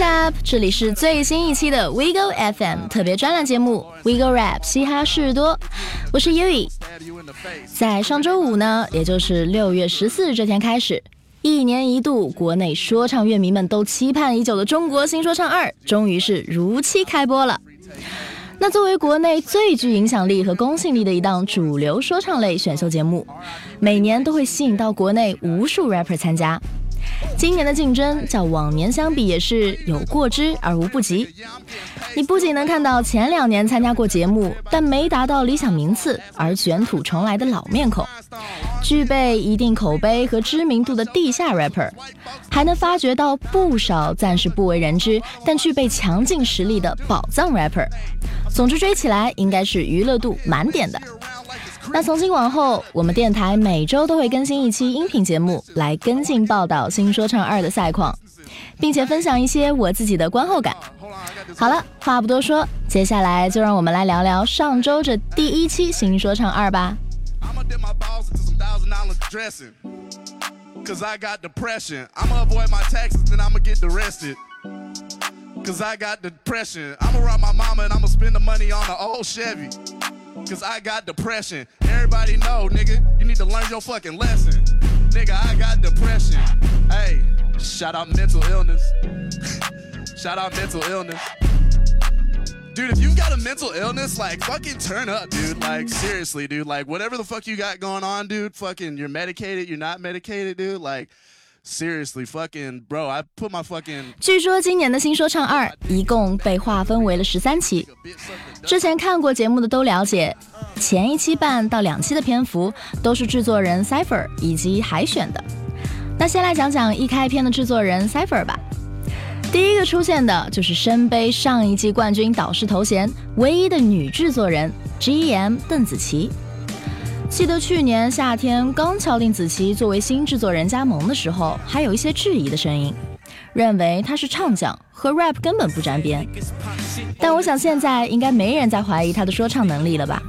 Tap，这里是最新一期的 WeGo FM 特别专栏节目 WeGo Rap 嘻哈事多，我是 Yui。在上周五呢，也就是六月十四日这天开始，一年一度国内说唱乐迷们都期盼已久的《中国新说唱二》终于是如期开播了。那作为国内最具影响力和公信力的一档主流说唱类选秀节目，每年都会吸引到国内无数 rapper 参加。今年的竞争较往年相比也是有过之而无不及。你不仅能看到前两年参加过节目但没达到理想名次而卷土重来的老面孔，具备一定口碑和知名度的地下 rapper，还能发掘到不少暂时不为人知但具备强劲实力的宝藏 rapper。总之追起来应该是娱乐度满点的。那从今往后，我们电台每周都会更新一期音频节目，来跟进报道《新说唱二》的赛况，并且分享一些我自己的观后感。好了，话不多说，接下来就让我们来聊聊上周这第一期《新说唱二》吧。Cause I got depression. Everybody know, nigga, you need to learn your fucking lesson. Nigga, I got depression. Hey, shout out mental illness. shout out mental illness. Dude, if you got a mental illness, like fucking turn up, dude. Like seriously, dude. Like whatever the fuck you got going on, dude. Fucking, you're medicated, you're not medicated, dude. Like Seriously, fucking bro, I put my fucking. 据说今年的新说唱二一共被划分为了十三期。之前看过节目的都了解，前一期半到两期的篇幅都是制作人 Cipher 以及海选的。那先来讲讲一开篇的制作人 Cipher 吧。第一个出现的就是身背上一季冠军导师头衔唯一的女制作人 G.M 邓紫棋。记得去年夏天刚敲定子琪作为新制作人加盟的时候，还有一些质疑的声音，认为他是唱将，和 rap 根本不沾边。但我想现在应该没人在怀疑他的说唱能力了吧？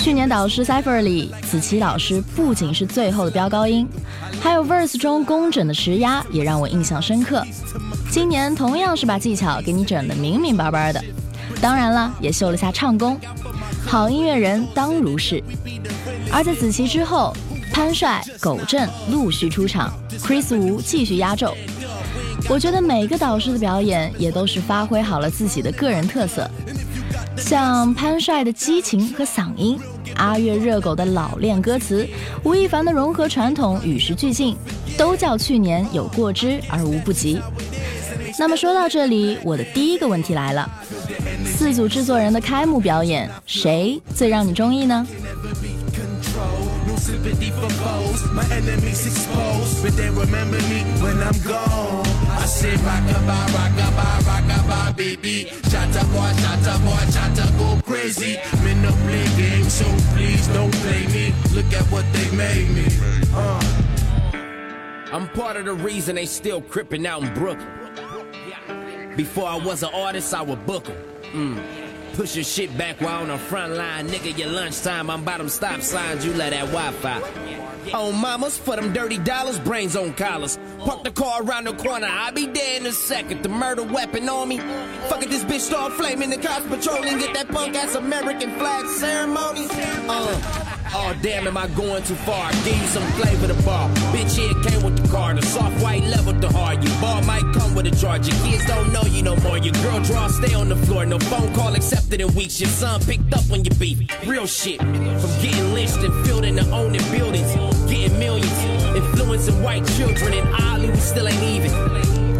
去年导师 Cipher 里，子琪老师不仅是最后的飙高音，还有 verse 中工整的持压也让我印象深刻。今年同样是把技巧给你整得明明白白的，当然了，也秀了下唱功。好音乐人当如是。而在子琪之后，潘帅、狗正陆续出场，Chris 吴继续压轴。我觉得每个导师的表演也都是发挥好了自己的个人特色，像潘帅的激情和嗓音，阿月热狗的老练歌词，吴亦凡的融合传统与时俱进，都叫去年有过之而无不及。那么说到这里，我的第一个问题来了：四组制作人的开幕表演，谁最让你中意呢？sympathy for foes. My enemies exposed, but they remember me when I'm gone. I say rockabye, rockabye, rockabye, baby. Shot up boy, shot up boy, shot up go crazy. Men no play games, so please don't play me. Look at what they made me. Uh. I'm part of the reason they still crippin' out in Brooklyn. Before I was an artist, I would book them. Mm. Push your shit back while on the front line. Nigga, your lunchtime, I'm by them stop signs, you let that Wi-Fi. On mamas, for them dirty dollars, brains on collars. Park the car around the corner, I'll be there in a second. The murder weapon on me. Fuck it, this bitch start flaming. The cops patrolling, get that punk ass American flag ceremony. Uh. Oh damn, am I going too far? Give you some flavor to bar. Bitch, here came with the car. The soft white level the hard. You ball might come with a charge. Your kids don't know you no more. Your girl draw, stay on the floor. No phone call accepted in weeks. Your son picked up when you beef. Real shit. From getting lynched and filled into owning buildings. Getting millions. Influencing white children. And oddly, we still ain't even.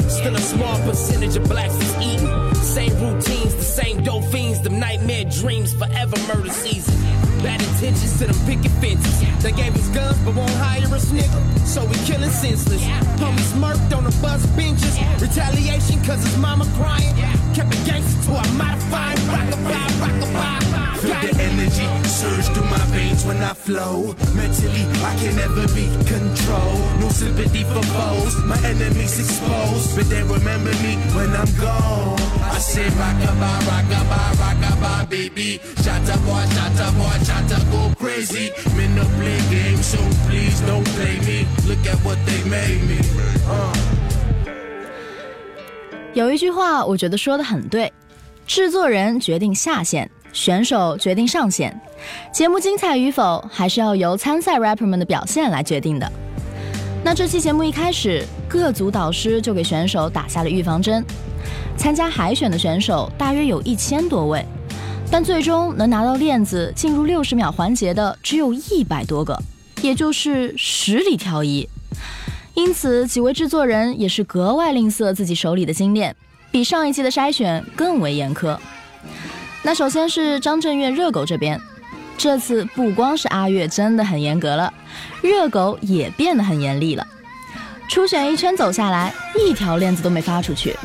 Still a small percentage of blacks is eating. Same routines, the same dope fiends. Them nightmare dreams. Forever murder season. Bad intentions to them picket fences. They gave us guns but won't hire us, nigga. So we killing senseless. Homie smirked on the bus benches. Retaliation cause his mama crying. Kept it gangster to a modified rockabye, rockabye. Feel the energy surge through my veins when I flow. Mentally, I can never be controlled. No sympathy for foes. My enemies exposed. But they remember me when I'm gone. I say rockabye, rockabye, rockabye, baby. Shot up boy, shot up boy, shot up go crazy. Men no play games, so please don't play me. Look at what they made me. Uh. 有一句话，我觉得说的很对：制作人决定下限，选手决定上限。节目精彩与否，还是要由参赛 rapper 们的表现来决定的。那这期节目一开始，各组导师就给选手打下了预防针。参加海选的选手大约有一千多位，但最终能拿到链子进入六十秒环节的只有一百多个，也就是十里挑一。因此，几位制作人也是格外吝啬自己手里的金链，比上一季的筛选更为严苛。那首先是张震岳热狗这边，这次不光是阿月真的很严格了，热狗也变得很严厉了。初选一圈走下来，一条链子都没发出去。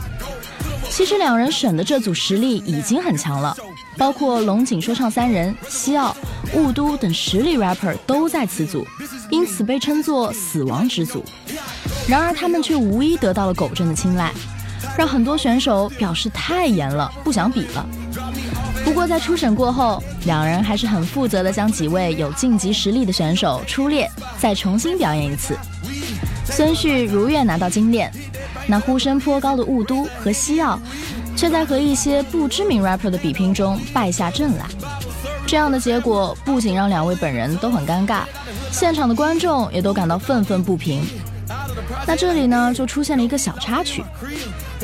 其实两人审的这组实力已经很强了，包括龙井说唱三人、西奥、雾都等实力 rapper 都在此组，因此被称作“死亡之组”。然而他们却无一得到了狗镇的青睐，让很多选手表示太严了，不想比了。不过在初审过后，两人还是很负责的将几位有晋级实力的选手出列，再重新表演一次。孙旭如愿拿到金链。那呼声颇高的雾都和西奥，却在和一些不知名 rapper 的比拼中败下阵来。这样的结果不仅让两位本人都很尴尬，现场的观众也都感到愤愤不平。那这里呢，就出现了一个小插曲：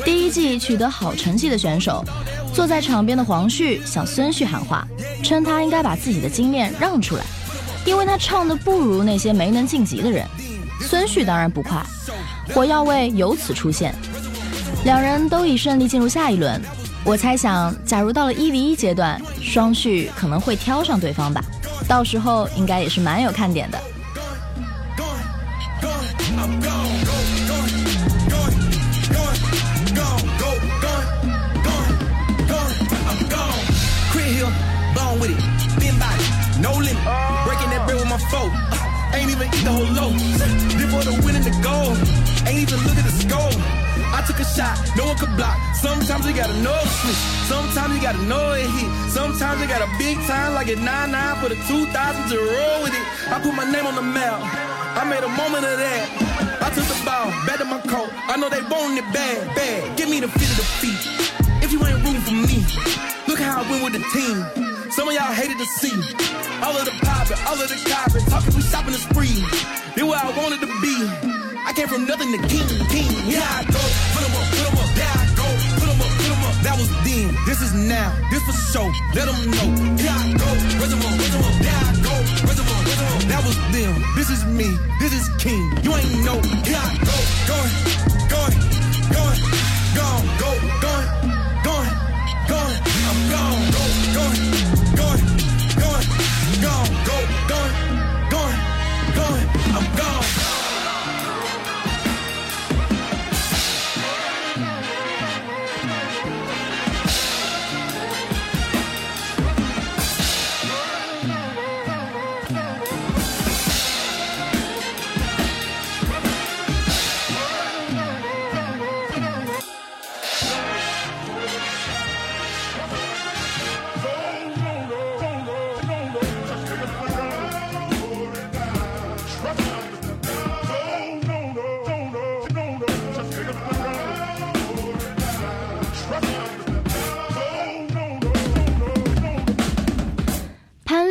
第一季取得好成绩的选手，坐在场边的黄旭向孙旭喊话，称他应该把自己的经验让出来，因为他唱的不如那些没能晋级的人。孙旭当然不快。火药味由此出现，两人都已顺利进入下一轮。我猜想，假如到了一 v 一阶段，双旭可能会挑上对方吧，到时候应该也是蛮有看点的。Ain't even look at the score. I took a shot, no one could block. Sometimes you gotta know it switch. Sometimes you gotta know it hit. Sometimes you got a big time like at 9-9 for the 2000 to roll with it. I put my name on the map. I made a moment of that. I took the ball, back to my coat. I know they wanting it bad, bad. Give me the fit of the feet. If you ain't rooting for me, look how I win with the team. Some of y'all hated to see all of the poppin', all of the copping, talking, we shopping the spree. It where I wanted to be. I came from nothing to king, king. Here I go, put em up, put em up. There I go, put em up, put em up. That was then, this is now, this for show. Let them know. Here I go, em raise up. There I go, em raise up. That was them, this is me, this is king. You ain't know. Here I go, going, going, going, gone, go, going, going, going. I'm gone, go, going,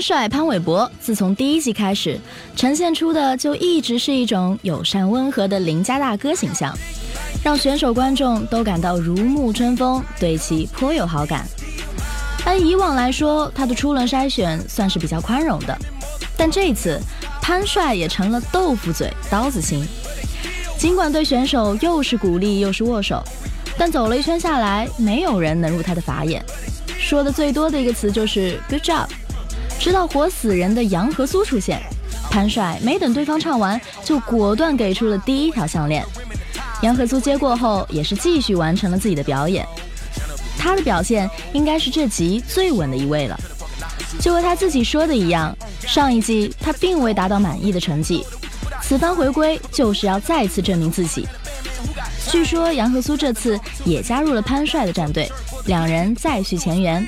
帅潘玮柏自从第一季开始，呈现出的就一直是一种友善温和的邻家大哥形象，让选手观众都感到如沐春风，对其颇有好感。按以往来说，他的初轮筛选算是比较宽容的，但这次潘帅也成了豆腐嘴刀子心。尽管对选手又是鼓励又是握手，但走了一圈下来，没有人能入他的法眼。说的最多的一个词就是 “good job”。直到活死人的杨和苏出现，潘帅没等对方唱完，就果断给出了第一条项链。杨和苏接过后，也是继续完成了自己的表演。他的表现应该是这集最稳的一位了。就和他自己说的一样，上一季他并未达到满意的成绩，此番回归就是要再次证明自己。据说杨和苏这次也加入了潘帅的战队，两人再续前缘。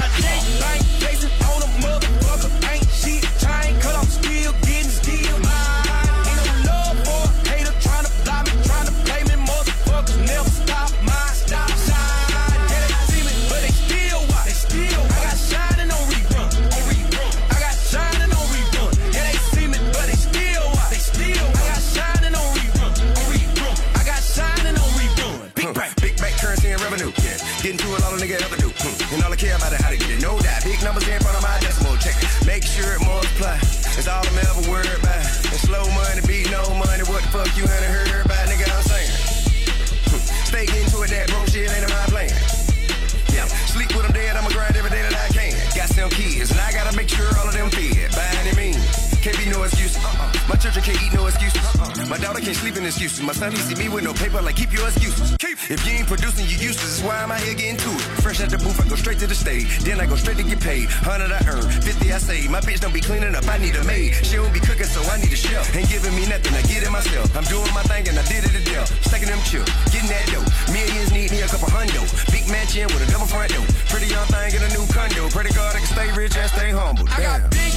Children can't eat no excuses. Uh-uh. My daughter can't sleep in excuses. My son, he see me with no paper, like keep your excuses. Keep. If you ain't producing, you useless. That's why I'm out here getting to it. Fresh out the booth, I go straight to the stage. Then I go straight to get paid. Hundred I earn, fifty I save. My bitch don't be cleaning up, I need a maid. She don't be cooking, so I need a chef. Ain't giving me nothing, I get it myself. I'm doing my thing and I did it to death. Stacking them chill, getting that dough. Millions need me a couple hundo. Big mansion with a double front door. Pretty young thing in a new condo. Pretty God I can stay rich and stay humble. I got big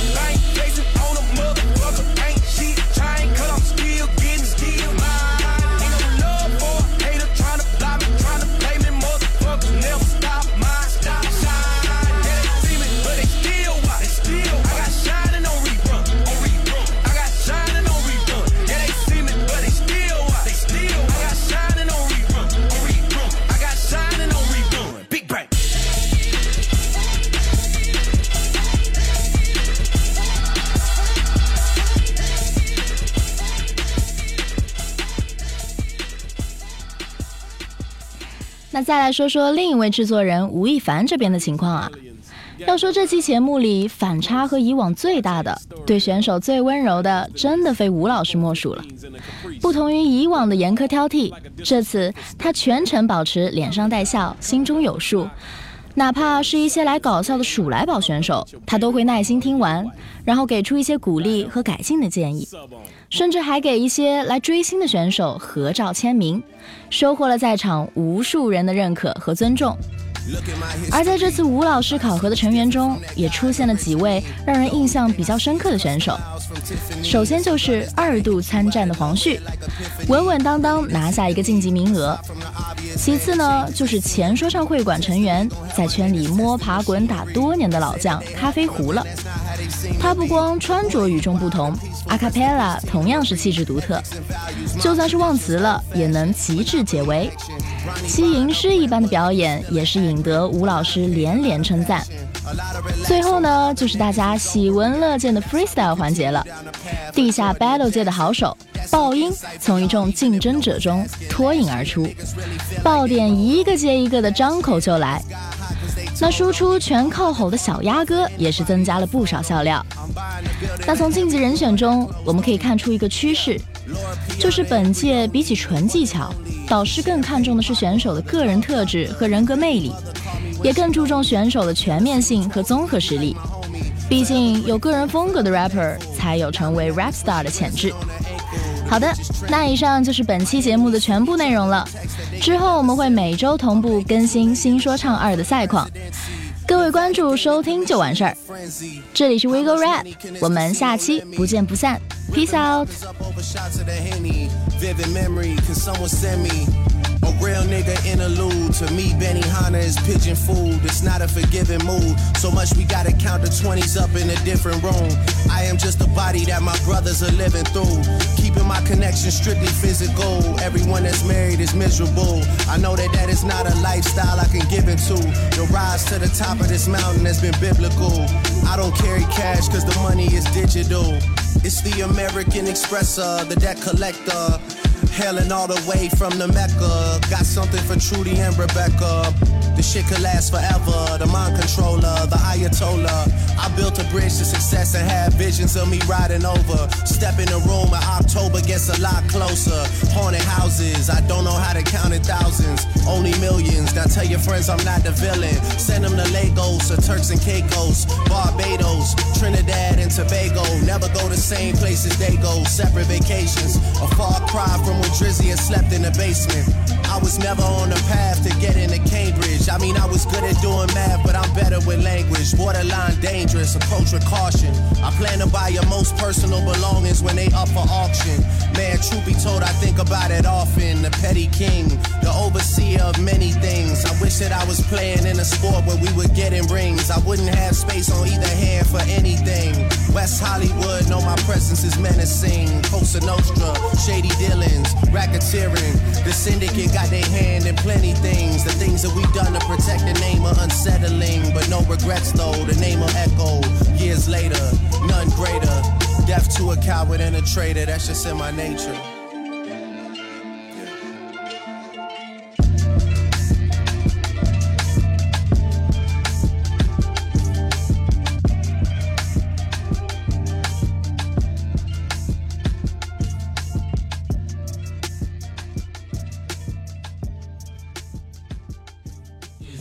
facing on a motherfucker. 那再来说说另一位制作人吴亦凡这边的情况啊。要说这期节目里反差和以往最大的，对选手最温柔的，真的非吴老师莫属了。不同于以往的严苛挑剔，这次他全程保持脸上带笑，心中有数。哪怕是一些来搞笑的鼠来宝选手，他都会耐心听完，然后给出一些鼓励和改进的建议，甚至还给一些来追星的选手合照签名，收获了在场无数人的认可和尊重。而在这次吴老师考核的成员中，也出现了几位让人印象比较深刻的选手。首先就是二度参战的黄旭，稳稳当当拿下一个晋级名额。其次呢，就是前说唱会馆成员，在圈里摸爬滚打多年的老将咖啡壶了。他不光穿着与众不同，阿卡贝拉同样是气质独特，就算是忘词了，也能极致解围。其吟诗一般的表演也是引得吴老师连连称赞。最后呢，就是大家喜闻乐见的 freestyle 环节了。地下 battle 界的好手爆音从一众竞争者中脱颖而出，爆点一个接一个的张口就来。那输出全靠吼的小鸭哥也是增加了不少笑料。那从晋级人选中，我们可以看出一个趋势，就是本届比起纯技巧，导师更看重的是选手的个人特质和人格魅力，也更注重选手的全面性和综合实力。毕竟有个人风格的 rapper 才有成为 rap star 的潜质。好的，那以上就是本期节目的全部内容了。之后我们会每周同步更新新说唱二的赛况，各位关注收听就完事儿。这里是 Wiggle Rap，我们下期不见不散，Peace out。A real nigga interlude? To me, Benny Hanna is pigeon food. It's not a forgiving mood. So much we gotta count the 20s up in a different room. I am just a body that my brothers are living through. Keeping my connection strictly physical. Everyone that's married is miserable. I know that that is not a lifestyle I can give into. The rise to the top of this mountain has been biblical. I don't carry cash cause the money is digital. It's the American Expresser, the debt collector. Hailing all the way from the Mecca. Got something for Trudy and Rebecca. The shit could last forever. The mind controller, the Ayatollah. I built a bridge to success and had visions of me riding over. Step in the room and October gets a lot closer. Haunted houses, I don't know how to count in thousands. Only millions. Now tell your friends I'm not the villain. Send them to Lagos or Turks and Caicos, Barbados, Trinidad and Tobago. Never go the same places they go. Separate vacations. A far cry from when Drizzy had slept in the basement. I was never on the path to get into Cambridge. I mean, I was good at doing math, but I'm better with language. Borderline dangerous, approach with caution. I plan to buy your most personal belongings when they up for auction. Man, truth be told, I think about it often. The petty king, the overseer of many things. I wish that I was playing in a sport where we were getting rings. I wouldn't have space on either hand for anything. West Hollywood, know my presence is menacing. Cosa Nostra, shady dealings, racketeering. The syndicate got their hand in plenty things. The things that we done to protect the name are unsettling. But no regrets though, the name will echo. Years later, none greater. Death to a coward and a traitor, that's just in my nature.